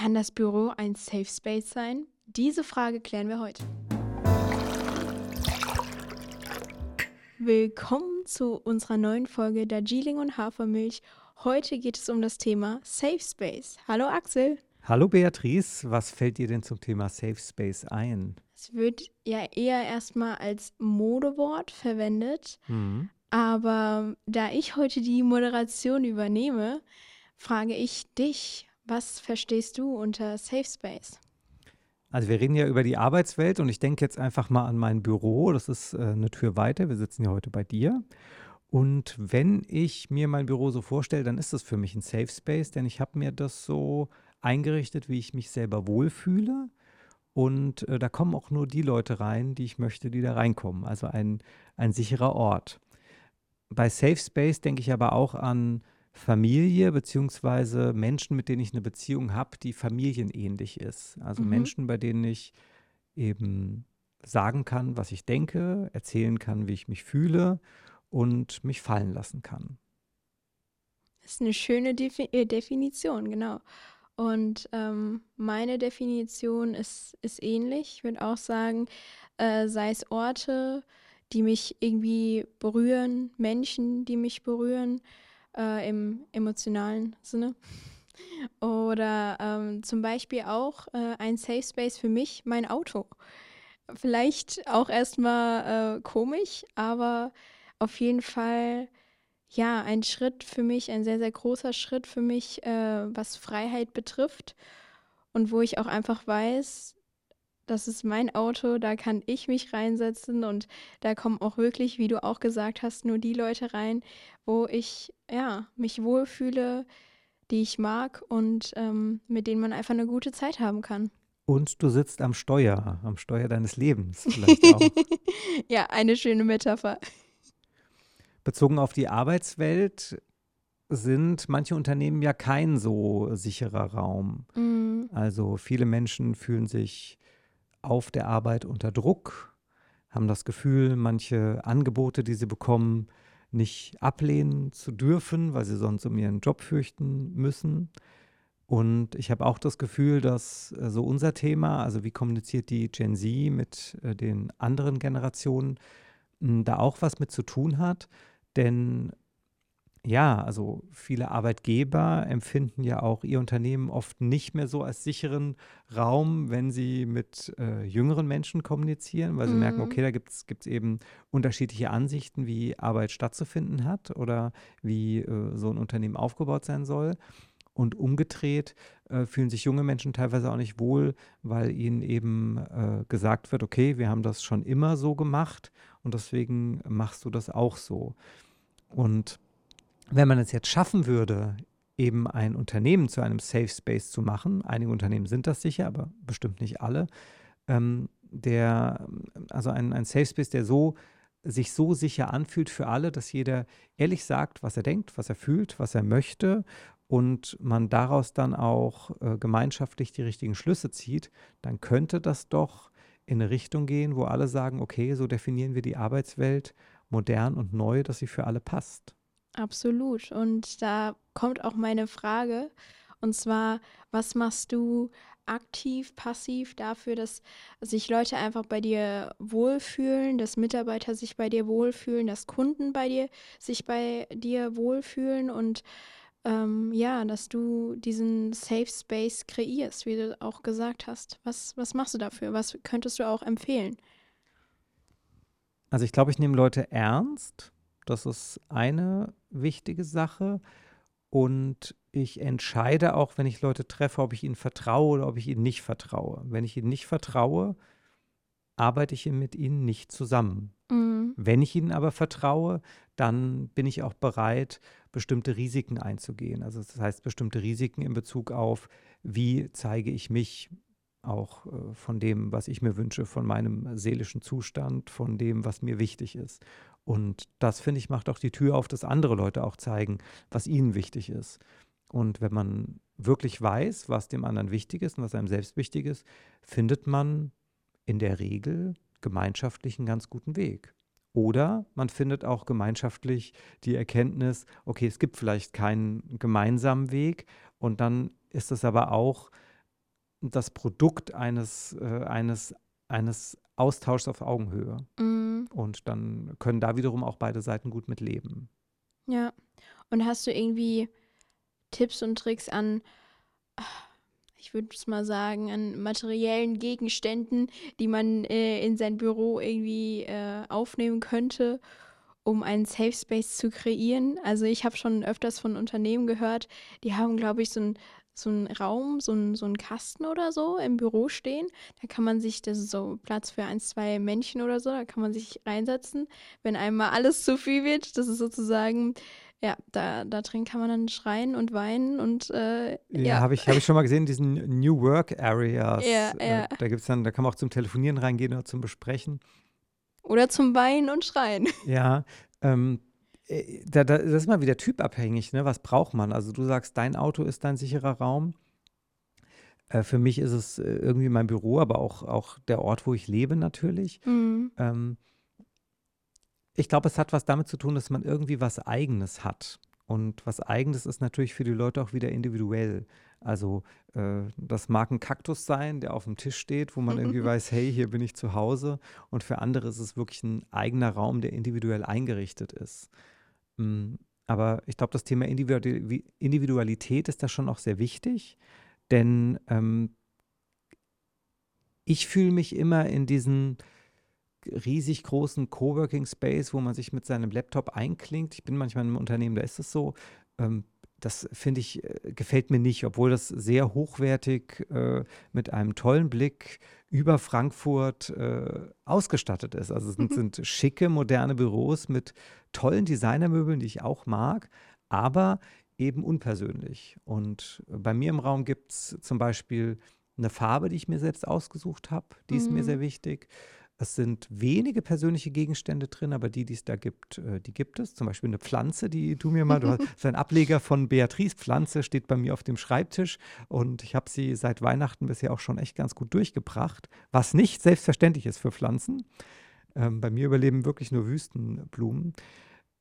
Kann das Büro ein Safe Space sein? Diese Frage klären wir heute. Willkommen zu unserer neuen Folge Darjeeling und Hafermilch. Heute geht es um das Thema Safe Space. Hallo Axel. Hallo Beatrice, was fällt dir denn zum Thema Safe Space ein? Es wird ja eher erstmal als Modewort verwendet, mhm. aber da ich heute die Moderation übernehme, frage ich dich, was verstehst du unter Safe Space? Also wir reden ja über die Arbeitswelt und ich denke jetzt einfach mal an mein Büro. Das ist äh, eine Tür weiter. Wir sitzen ja heute bei dir. Und wenn ich mir mein Büro so vorstelle, dann ist das für mich ein Safe Space, denn ich habe mir das so eingerichtet, wie ich mich selber wohlfühle. Und äh, da kommen auch nur die Leute rein, die ich möchte, die da reinkommen. Also ein, ein sicherer Ort. Bei Safe Space denke ich aber auch an Familie beziehungsweise Menschen, mit denen ich eine Beziehung habe, die familienähnlich ist. Also mhm. Menschen, bei denen ich eben sagen kann, was ich denke, erzählen kann, wie ich mich fühle und mich fallen lassen kann. Das ist eine schöne Defi äh, Definition, genau. Und ähm, meine Definition ist, ist ähnlich. Ich würde auch sagen, äh, sei es Orte, die mich irgendwie berühren, Menschen, die mich berühren, äh, im emotionalen Sinne. Oder ähm, zum Beispiel auch äh, ein Safe Space für mich, mein Auto. Vielleicht auch erstmal äh, komisch, aber auf jeden Fall ja ein Schritt für mich, ein sehr, sehr großer Schritt für mich, äh, was Freiheit betrifft. Und wo ich auch einfach weiß, das ist mein Auto, da kann ich mich reinsetzen und da kommen auch wirklich, wie du auch gesagt hast, nur die Leute rein, wo ich ja mich wohlfühle, die ich mag und ähm, mit denen man einfach eine gute Zeit haben kann. Und du sitzt am Steuer, am Steuer deines Lebens vielleicht auch. ja, eine schöne Metapher. Bezogen auf die Arbeitswelt sind manche Unternehmen ja kein so sicherer Raum. Mm. Also viele Menschen fühlen sich auf der Arbeit unter Druck, haben das Gefühl, manche Angebote, die sie bekommen, nicht ablehnen zu dürfen, weil sie sonst um ihren Job fürchten müssen. Und ich habe auch das Gefühl, dass äh, so unser Thema, also wie kommuniziert die Gen Z mit äh, den anderen Generationen, mh, da auch was mit zu tun hat. Denn ja, also viele Arbeitgeber empfinden ja auch ihr Unternehmen oft nicht mehr so als sicheren Raum, wenn sie mit äh, jüngeren Menschen kommunizieren, weil sie mhm. merken, okay, da gibt es eben unterschiedliche Ansichten, wie Arbeit stattzufinden hat oder wie äh, so ein Unternehmen aufgebaut sein soll. Und umgedreht äh, fühlen sich junge Menschen teilweise auch nicht wohl, weil ihnen eben äh, gesagt wird, okay, wir haben das schon immer so gemacht und deswegen machst du das auch so. Und wenn man es jetzt schaffen würde, eben ein Unternehmen zu einem Safe Space zu machen, einige Unternehmen sind das sicher, aber bestimmt nicht alle, ähm, der, also ein, ein Safe Space, der so sich so sicher anfühlt für alle, dass jeder ehrlich sagt, was er denkt, was er fühlt, was er möchte und man daraus dann auch äh, gemeinschaftlich die richtigen Schlüsse zieht, dann könnte das doch in eine Richtung gehen, wo alle sagen, okay, so definieren wir die Arbeitswelt modern und neu, dass sie für alle passt. Absolut. Und da kommt auch meine Frage. Und zwar, was machst du aktiv, passiv dafür, dass sich Leute einfach bei dir wohlfühlen, dass Mitarbeiter sich bei dir wohlfühlen, dass Kunden bei dir sich bei dir wohlfühlen und ähm, ja, dass du diesen Safe Space kreierst, wie du auch gesagt hast. Was, was machst du dafür? Was könntest du auch empfehlen? Also ich glaube, ich nehme Leute ernst das ist eine wichtige Sache. Und ich entscheide auch, wenn ich Leute treffe, ob ich ihnen vertraue oder ob ich ihnen nicht vertraue. Wenn ich ihnen nicht vertraue, arbeite ich mit ihnen nicht zusammen. Mhm. Wenn ich ihnen aber vertraue, dann bin ich auch bereit, bestimmte Risiken einzugehen. Also das heißt bestimmte Risiken in Bezug auf, wie zeige ich mich auch äh, von dem, was ich mir wünsche, von meinem seelischen Zustand, von dem, was mir wichtig ist. Und das, finde ich, macht auch die Tür auf, dass andere Leute auch zeigen, was ihnen wichtig ist. Und wenn man wirklich weiß, was dem anderen wichtig ist und was einem selbst wichtig ist, findet man in der Regel gemeinschaftlich einen ganz guten Weg. Oder man findet auch gemeinschaftlich die Erkenntnis, okay, es gibt vielleicht keinen gemeinsamen Weg und dann ist es aber auch das Produkt eines, äh, eines, eines Austauschs auf Augenhöhe. Mhm. Und dann können da wiederum auch beide Seiten gut mit leben. Ja. Und hast du irgendwie Tipps und Tricks an, ich würde es mal sagen, an materiellen Gegenständen, die man äh, in sein Büro irgendwie äh, aufnehmen könnte, um einen Safe Space zu kreieren? Also ich habe schon öfters von Unternehmen gehört, die haben, glaube ich, so ein so einen Raum, so einen, so einen Kasten oder so im Büro stehen. Da kann man sich, das ist so Platz für ein, zwei Männchen oder so, da kann man sich reinsetzen. Wenn einmal alles zu viel wird, das ist sozusagen ja, da, da drin kann man dann schreien und weinen und äh, ja. ja. habe ich, hab ich schon mal gesehen, diesen New Work Areas. Ja, äh, ja. Da gibt's dann, da kann man auch zum Telefonieren reingehen oder zum Besprechen. Oder zum Weinen und Schreien. Ja, ähm, äh, da, da, das ist mal wieder typabhängig, ne? Was braucht man? Also du sagst, dein Auto ist dein sicherer Raum. Äh, für mich ist es äh, irgendwie mein Büro, aber auch, auch der Ort, wo ich lebe natürlich. Mhm. Ähm, ich glaube, es hat was damit zu tun, dass man irgendwie was Eigenes hat. Und was Eigenes ist natürlich für die Leute auch wieder individuell. Also äh, das mag ein Kaktus sein, der auf dem Tisch steht, wo man irgendwie weiß, hey, hier bin ich zu Hause. Und für andere ist es wirklich ein eigener Raum, der individuell eingerichtet ist. Mm, aber ich glaube, das Thema Individualität ist da schon auch sehr wichtig, denn ähm, ich fühle mich immer in diesen riesig großen Coworking Space, wo man sich mit seinem Laptop einklingt. Ich bin manchmal in einem Unternehmen, da ist es so. Ähm, das finde ich, äh, gefällt mir nicht, obwohl das sehr hochwertig äh, mit einem tollen Blick über Frankfurt äh, ausgestattet ist. Also es sind, sind, schicke, moderne Büros mit tollen Designermöbeln, die ich auch mag, aber eben unpersönlich. Und bei mir im Raum gibt es zum Beispiel eine Farbe, die ich mir selbst ausgesucht habe, die mhm. ist mir mhm. sehr wichtig. Es sind wenige persönliche Gegenstände drin, aber die, die es da gibt, äh, die gibt es. Zum Beispiel eine Pflanze, die du mir mal, du hast, ein Ableger von Beatrice Pflanze, steht bei mir auf dem Schreibtisch und ich habe sie seit Weihnachten bisher auch schon echt ganz gut durchgebracht, was nicht selbstverständlich ist für Pflanzen. Ähm, bei mir überleben wirklich nur Wüstenblumen.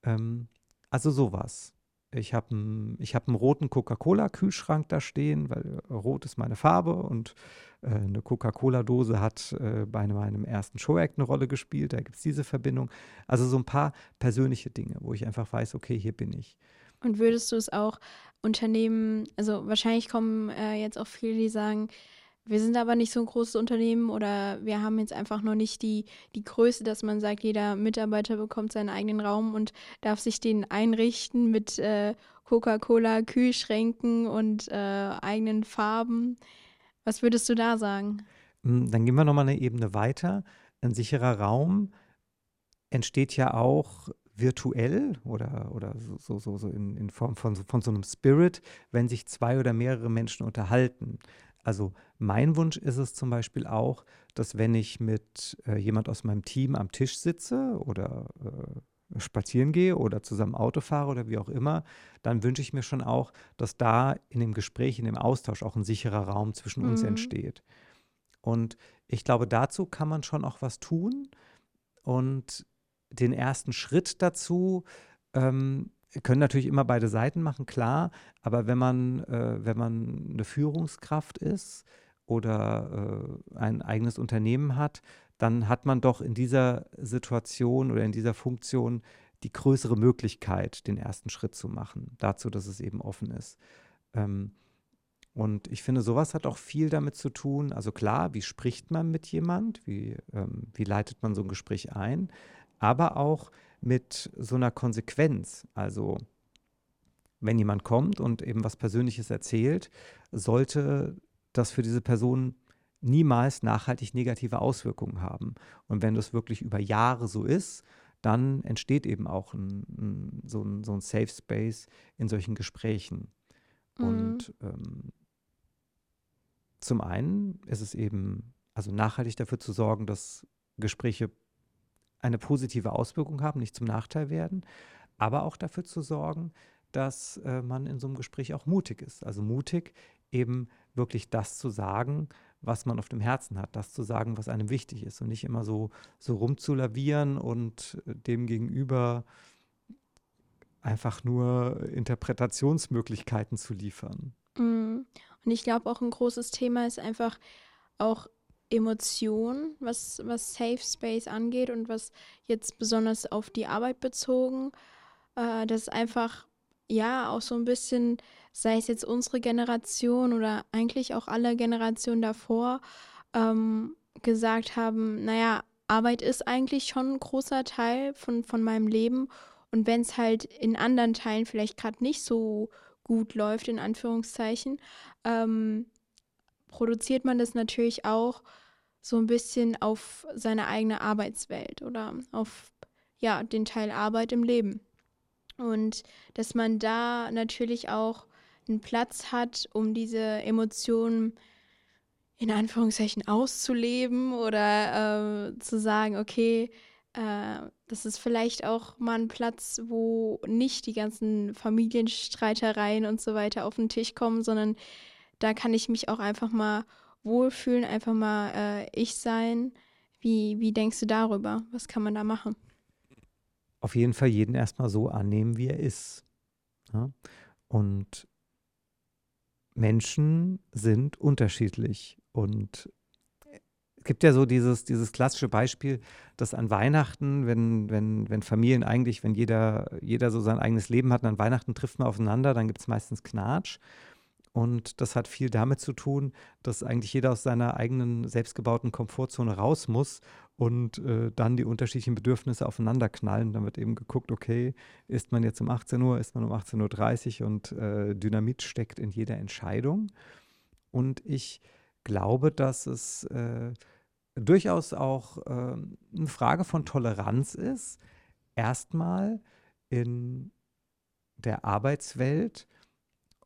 Ähm, also sowas. Ich habe einen hab roten Coca-Cola-Kühlschrank da stehen, weil rot ist meine Farbe und äh, eine Coca-Cola-Dose hat äh, bei meinem ersten Showact eine Rolle gespielt. Da gibt es diese Verbindung. Also so ein paar persönliche Dinge, wo ich einfach weiß, okay, hier bin ich. Und würdest du es auch Unternehmen, also wahrscheinlich kommen äh, jetzt auch viele, die sagen, wir sind aber nicht so ein großes Unternehmen oder wir haben jetzt einfach noch nicht die, die Größe, dass man sagt, jeder Mitarbeiter bekommt seinen eigenen Raum und darf sich den einrichten mit äh, Coca-Cola, Kühlschränken und äh, eigenen Farben. Was würdest du da sagen? Hm, dann gehen wir nochmal eine Ebene weiter. Ein sicherer Raum entsteht ja auch virtuell oder, oder so, so, so in, in Form von, von so einem Spirit, wenn sich zwei oder mehrere Menschen unterhalten. Also mein Wunsch ist es zum Beispiel auch, dass wenn ich mit äh, jemand aus meinem Team am Tisch sitze oder äh, spazieren gehe oder zusammen Auto fahre oder wie auch immer, dann wünsche ich mir schon auch, dass da in dem Gespräch, in dem Austausch auch ein sicherer Raum zwischen mhm. uns entsteht. Und ich glaube, dazu kann man schon auch was tun. Und den ersten Schritt dazu ähm, können natürlich immer beide Seiten machen, klar, aber wenn man, äh, wenn man eine Führungskraft ist oder äh, ein eigenes Unternehmen hat, dann hat man doch in dieser Situation oder in dieser Funktion die größere Möglichkeit, den ersten Schritt zu machen, dazu, dass es eben offen ist. Ähm, und ich finde, sowas hat auch viel damit zu tun. Also klar, wie spricht man mit jemand, wie, ähm, wie leitet man so ein Gespräch ein, aber auch, mit so einer Konsequenz. Also wenn jemand kommt und eben was Persönliches erzählt, sollte das für diese Person niemals nachhaltig negative Auswirkungen haben. Und wenn das wirklich über Jahre so ist, dann entsteht eben auch ein, ein, so, ein, so ein Safe Space in solchen Gesprächen. Mhm. Und ähm, zum einen ist es eben, also nachhaltig dafür zu sorgen, dass Gespräche eine positive Auswirkung haben, nicht zum Nachteil werden, aber auch dafür zu sorgen, dass äh, man in so einem Gespräch auch mutig ist. Also mutig, eben wirklich das zu sagen, was man auf dem Herzen hat, das zu sagen, was einem wichtig ist und nicht immer so, so rumzulavieren und äh, dem gegenüber einfach nur Interpretationsmöglichkeiten zu liefern. Mm. Und ich glaube auch ein großes Thema ist einfach auch Emotionen, was, was Safe Space angeht und was jetzt besonders auf die Arbeit bezogen, äh, dass einfach ja auch so ein bisschen, sei es jetzt unsere Generation oder eigentlich auch alle Generationen davor, ähm, gesagt haben, naja, Arbeit ist eigentlich schon ein großer Teil von, von meinem Leben. Und wenn es halt in anderen Teilen vielleicht gerade nicht so gut läuft, in Anführungszeichen, ähm, produziert man das natürlich auch so ein bisschen auf seine eigene Arbeitswelt oder auf ja, den Teil Arbeit im Leben. Und dass man da natürlich auch einen Platz hat, um diese Emotionen in Anführungszeichen auszuleben oder äh, zu sagen, okay, äh, das ist vielleicht auch mal ein Platz, wo nicht die ganzen Familienstreitereien und so weiter auf den Tisch kommen, sondern da kann ich mich auch einfach mal wohlfühlen, einfach mal äh, ich sein. Wie, wie denkst du darüber? Was kann man da machen? Auf jeden Fall jeden erstmal so annehmen, wie er ist. Ja? Und Menschen sind unterschiedlich. Und es gibt ja so dieses, dieses klassische Beispiel, dass an Weihnachten, wenn, wenn, wenn Familien eigentlich, wenn jeder, jeder so sein eigenes Leben hat, an Weihnachten trifft man aufeinander, dann gibt es meistens Knatsch. Und das hat viel damit zu tun, dass eigentlich jeder aus seiner eigenen selbstgebauten Komfortzone raus muss und äh, dann die unterschiedlichen Bedürfnisse aufeinander knallen. Dann wird eben geguckt, okay, ist man jetzt um 18 Uhr, ist man um 18.30 Uhr und äh, Dynamit steckt in jeder Entscheidung. Und ich glaube, dass es äh, durchaus auch äh, eine Frage von Toleranz ist, erstmal in der Arbeitswelt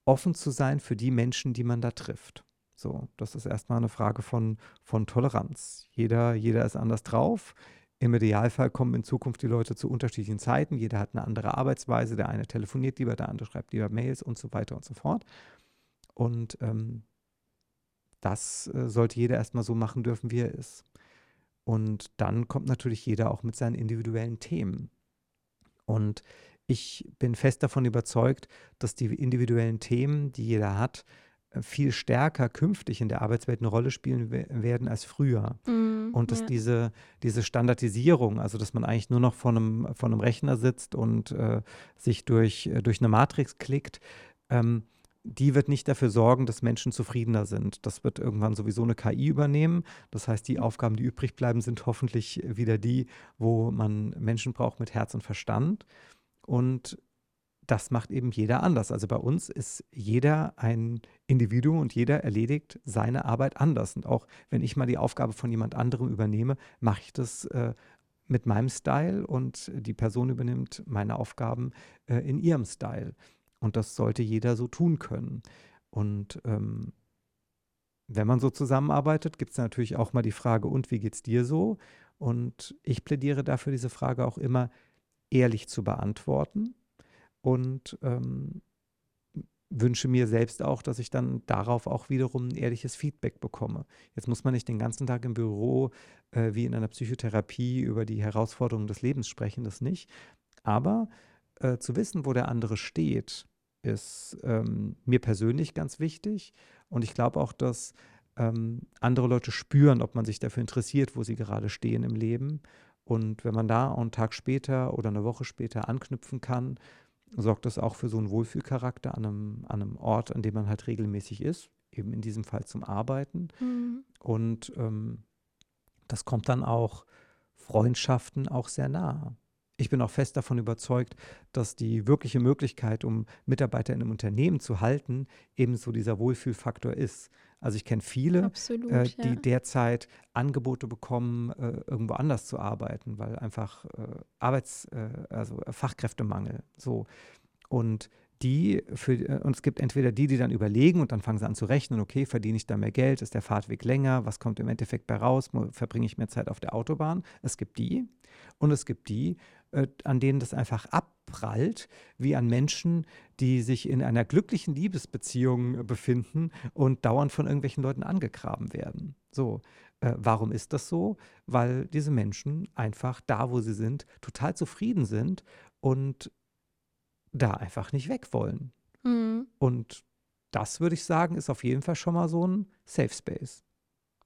offen zu sein für die Menschen, die man da trifft. So, das ist erstmal eine Frage von, von Toleranz. Jeder, jeder ist anders drauf. Im Idealfall kommen in Zukunft die Leute zu unterschiedlichen Zeiten. Jeder hat eine andere Arbeitsweise. Der eine telefoniert lieber, der andere schreibt lieber Mails und so weiter und so fort. Und ähm, das äh, sollte jeder erstmal so machen dürfen, wie er ist. Und dann kommt natürlich jeder auch mit seinen individuellen Themen. Und ich bin fest davon überzeugt, dass die individuellen Themen, die jeder hat, äh, viel stärker künftig in der Arbeitswelt eine Rolle spielen werden als früher. Mm, und dass ja. diese, diese Standardisierung, also dass man eigentlich nur noch vor einem, vor einem Rechner sitzt und äh, sich durch, äh, durch eine Matrix klickt, ähm, die wird nicht dafür sorgen, dass Menschen zufriedener sind. Das wird irgendwann sowieso eine KI übernehmen. Das heißt, die Aufgaben, die übrig bleiben, sind hoffentlich wieder die, wo man Menschen braucht mit Herz und Verstand. Und das macht eben jeder anders. Also bei uns ist jeder ein Individuum und jeder erledigt seine Arbeit anders. Und auch wenn ich mal die Aufgabe von jemand anderem übernehme, mache ich das äh, mit meinem Style und die Person übernimmt meine Aufgaben äh, in ihrem Style. Und das sollte jeder so tun können. Und ähm, wenn man so zusammenarbeitet, gibt es natürlich auch mal die Frage, und wie geht es dir so? Und ich plädiere dafür, diese Frage auch immer ehrlich zu beantworten und ähm, wünsche mir selbst auch, dass ich dann darauf auch wiederum ein ehrliches Feedback bekomme. Jetzt muss man nicht den ganzen Tag im Büro äh, wie in einer Psychotherapie über die Herausforderungen des Lebens sprechen, das nicht. Aber äh, zu wissen, wo der andere steht, ist ähm, mir persönlich ganz wichtig. Und ich glaube auch, dass ähm, andere Leute spüren, ob man sich dafür interessiert, wo sie gerade stehen im Leben. Und wenn man da einen Tag später oder eine Woche später anknüpfen kann, sorgt das auch für so einen Wohlfühlcharakter an einem, an einem Ort, an dem man halt regelmäßig ist, eben in diesem Fall zum Arbeiten. Mhm. Und ähm, das kommt dann auch Freundschaften auch sehr nah. Ich bin auch fest davon überzeugt, dass die wirkliche Möglichkeit, um Mitarbeiter in einem Unternehmen zu halten, eben so dieser Wohlfühlfaktor ist. Also ich kenne viele, Absolut, äh, die ja. derzeit Angebote bekommen, äh, irgendwo anders zu arbeiten, weil einfach äh, Arbeits-, äh, also Fachkräftemangel. So. Und die für, äh, und es gibt entweder die, die dann überlegen und dann fangen sie an zu rechnen, okay, verdiene ich da mehr Geld, ist der Fahrtweg länger, was kommt im Endeffekt bei raus, verbringe ich mehr Zeit auf der Autobahn. Es gibt die und es gibt die, äh, an denen das einfach abprallt, wie an Menschen, die sich in einer glücklichen Liebesbeziehung befinden und dauernd von irgendwelchen Leuten angegraben werden. So, äh, warum ist das so? Weil diese Menschen einfach da, wo sie sind, total zufrieden sind und da einfach nicht weg wollen. Mhm. Und das würde ich sagen, ist auf jeden Fall schon mal so ein Safe Space.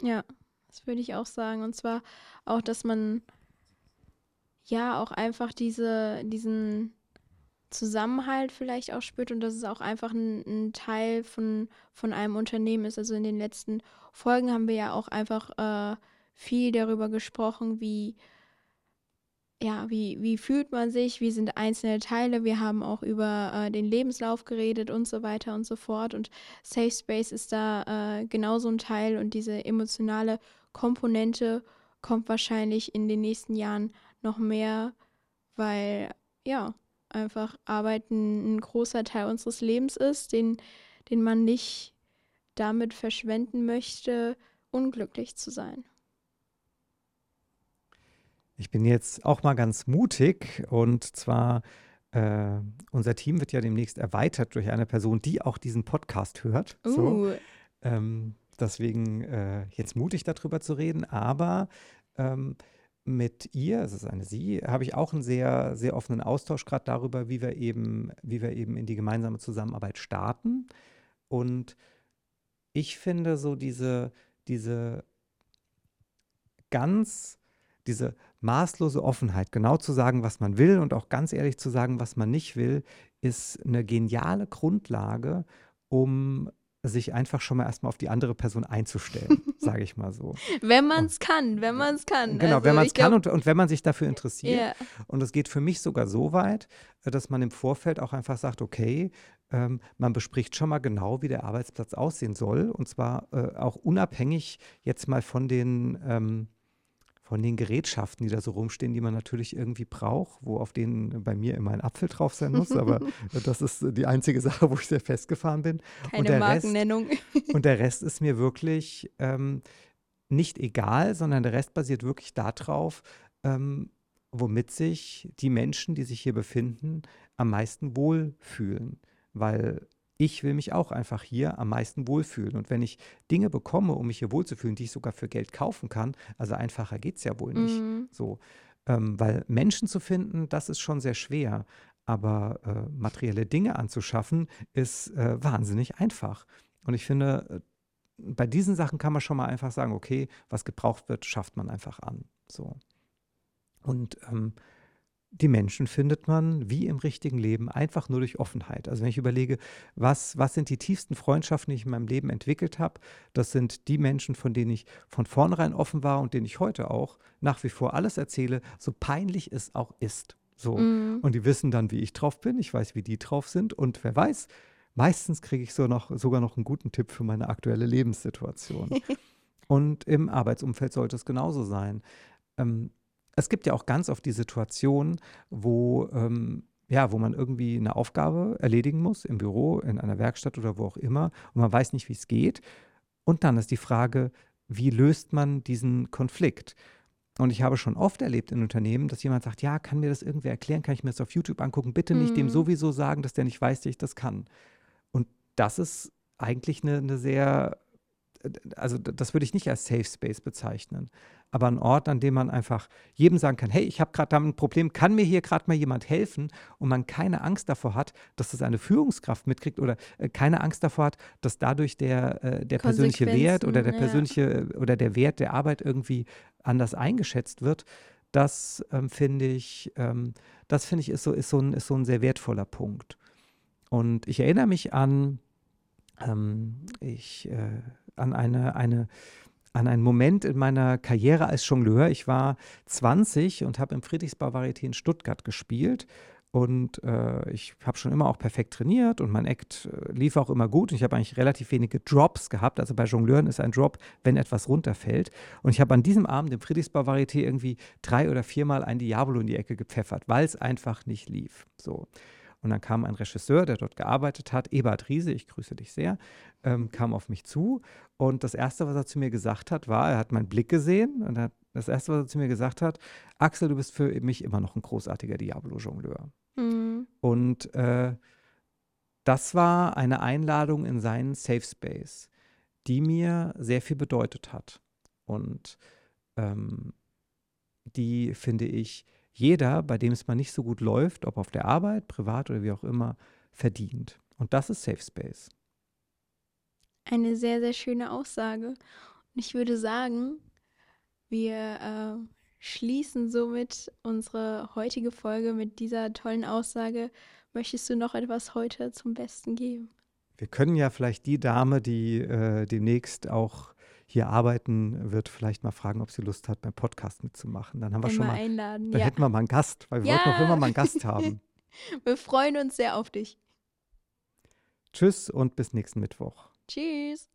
Ja, das würde ich auch sagen. Und zwar auch, dass man ja auch einfach diese, diesen Zusammenhalt vielleicht auch spürt und dass es auch einfach ein, ein, Teil von, von einem Unternehmen ist. Also in den letzten Folgen haben wir ja auch einfach äh, viel darüber gesprochen, wie ja, wie, wie fühlt man sich, wie sind einzelne Teile. Wir haben auch über äh, den Lebenslauf geredet und so weiter und so fort. Und Safe Space ist da äh, genauso ein Teil und diese emotionale Komponente kommt wahrscheinlich in den nächsten Jahren noch mehr, weil ja, einfach Arbeiten ein großer Teil unseres Lebens ist, den, den man nicht damit verschwenden möchte, unglücklich zu sein. Ich bin jetzt auch mal ganz mutig und zwar äh, unser Team wird ja demnächst erweitert durch eine Person, die auch diesen Podcast hört. Uh. So. Ähm, deswegen äh, jetzt mutig darüber zu reden, aber ähm, mit ihr, es ist eine Sie, habe ich auch einen sehr, sehr offenen Austausch gerade darüber, wie wir eben, wie wir eben in die gemeinsame Zusammenarbeit starten. Und ich finde so diese, diese ganz, diese maßlose Offenheit, genau zu sagen, was man will und auch ganz ehrlich zu sagen, was man nicht will, ist eine geniale Grundlage, um sich einfach schon mal erstmal auf die andere Person einzustellen, sage ich mal so. Wenn man es kann, wenn man es kann. Genau, also, wenn man es kann und, und wenn man sich dafür interessiert. Yeah. Und es geht für mich sogar so weit, äh, dass man im Vorfeld auch einfach sagt, okay, ähm, man bespricht schon mal genau, wie der Arbeitsplatz aussehen soll. Und zwar äh, auch unabhängig jetzt mal von den ähm, von den Gerätschaften, die da so rumstehen, die man natürlich irgendwie braucht, wo auf denen bei mir immer ein Apfel drauf sein muss. Aber das ist die einzige Sache, wo ich sehr festgefahren bin. Keine und Markennennung. Rest, und der Rest ist mir wirklich ähm, nicht egal, sondern der Rest basiert wirklich darauf, ähm, womit sich die Menschen, die sich hier befinden, am meisten wohlfühlen. Weil ich will mich auch einfach hier am meisten wohlfühlen. Und wenn ich Dinge bekomme, um mich hier wohlzufühlen, die ich sogar für Geld kaufen kann, also einfacher geht es ja wohl nicht. Mhm. So, ähm, weil Menschen zu finden, das ist schon sehr schwer. Aber äh, materielle Dinge anzuschaffen, ist äh, wahnsinnig einfach. Und ich finde, äh, bei diesen Sachen kann man schon mal einfach sagen, okay, was gebraucht wird, schafft man einfach an. So. Und ähm, die Menschen findet man wie im richtigen Leben einfach nur durch Offenheit. Also wenn ich überlege, was, was sind die tiefsten Freundschaften, die ich in meinem Leben entwickelt habe, das sind die Menschen, von denen ich von vornherein offen war und denen ich heute auch nach wie vor alles erzähle, so peinlich es auch ist. So. Mhm. Und die wissen dann, wie ich drauf bin, ich weiß, wie die drauf sind und wer weiß, meistens kriege ich so noch, sogar noch einen guten Tipp für meine aktuelle Lebenssituation. und im Arbeitsumfeld sollte es genauso sein. Ähm, es gibt ja auch ganz oft die Situation, wo, ähm, ja, wo man irgendwie eine Aufgabe erledigen muss, im Büro, in einer Werkstatt oder wo auch immer, und man weiß nicht, wie es geht. Und dann ist die Frage, wie löst man diesen Konflikt? Und ich habe schon oft erlebt in Unternehmen, dass jemand sagt, ja, kann mir das irgendwer erklären, kann ich mir das auf YouTube angucken, bitte nicht mhm. dem sowieso sagen, dass der nicht weiß, dass ich das kann. Und das ist eigentlich eine, eine sehr also das würde ich nicht als Safe Space bezeichnen, aber ein Ort, an dem man einfach jedem sagen kann, hey, ich habe gerade damit ein Problem, kann mir hier gerade mal jemand helfen und man keine Angst davor hat, dass das eine Führungskraft mitkriegt oder äh, keine Angst davor hat, dass dadurch der, äh, der persönliche Wert oder der persönliche ja. oder der Wert der Arbeit irgendwie anders eingeschätzt wird. Das ähm, finde ich, ähm, das finde ich ist so, ist, so ein, ist so ein sehr wertvoller Punkt. Und ich erinnere mich an, ähm, ich äh, an eine, eine an einen Moment in meiner Karriere als Jongleur. Ich war 20 und habe im Friedrichsbau Varieté in Stuttgart gespielt. Und äh, ich habe schon immer auch perfekt trainiert und mein Act äh, lief auch immer gut. Und ich habe eigentlich relativ wenige Drops gehabt. Also bei Jongleuren ist ein Drop, wenn etwas runterfällt. Und ich habe an diesem Abend im Friedrichsbau Varieté irgendwie drei oder viermal ein Diabolo in die Ecke gepfeffert, weil es einfach nicht lief. So. Und dann kam ein Regisseur, der dort gearbeitet hat, Ebert Riese, ich grüße dich sehr, ähm, kam auf mich zu. Und das Erste, was er zu mir gesagt hat, war, er hat meinen Blick gesehen und hat, das Erste, was er zu mir gesagt hat, Axel, du bist für mich immer noch ein großartiger Diablo-Jongleur. Mhm. Und äh, das war eine Einladung in seinen Safe Space, die mir sehr viel bedeutet hat. Und ähm, die, finde ich, jeder, bei dem es mal nicht so gut läuft, ob auf der Arbeit, privat oder wie auch immer, verdient. Und das ist Safe Space. eine sehr, sehr schöne Aussage. Und ich würde sagen, wir äh, schließen somit unsere heutige Folge mit dieser tollen Aussage. Möchtest du noch etwas heute zum Besten geben? Wir können ja vielleicht die Dame, die äh, demnächst auch hier arbeiten wird, vielleicht mal fragen, ob sie Lust hat, beim Podcast mitzumachen. Dann haben wir Einmal schon mal, einladen. da ja. hätten wir mal einen Gast, weil wir Ja. wollten auch immer mal einen Gast haben. Wir freuen uns sehr auf dich. Tschüss und bis nächsten Mittwoch. Tschüss.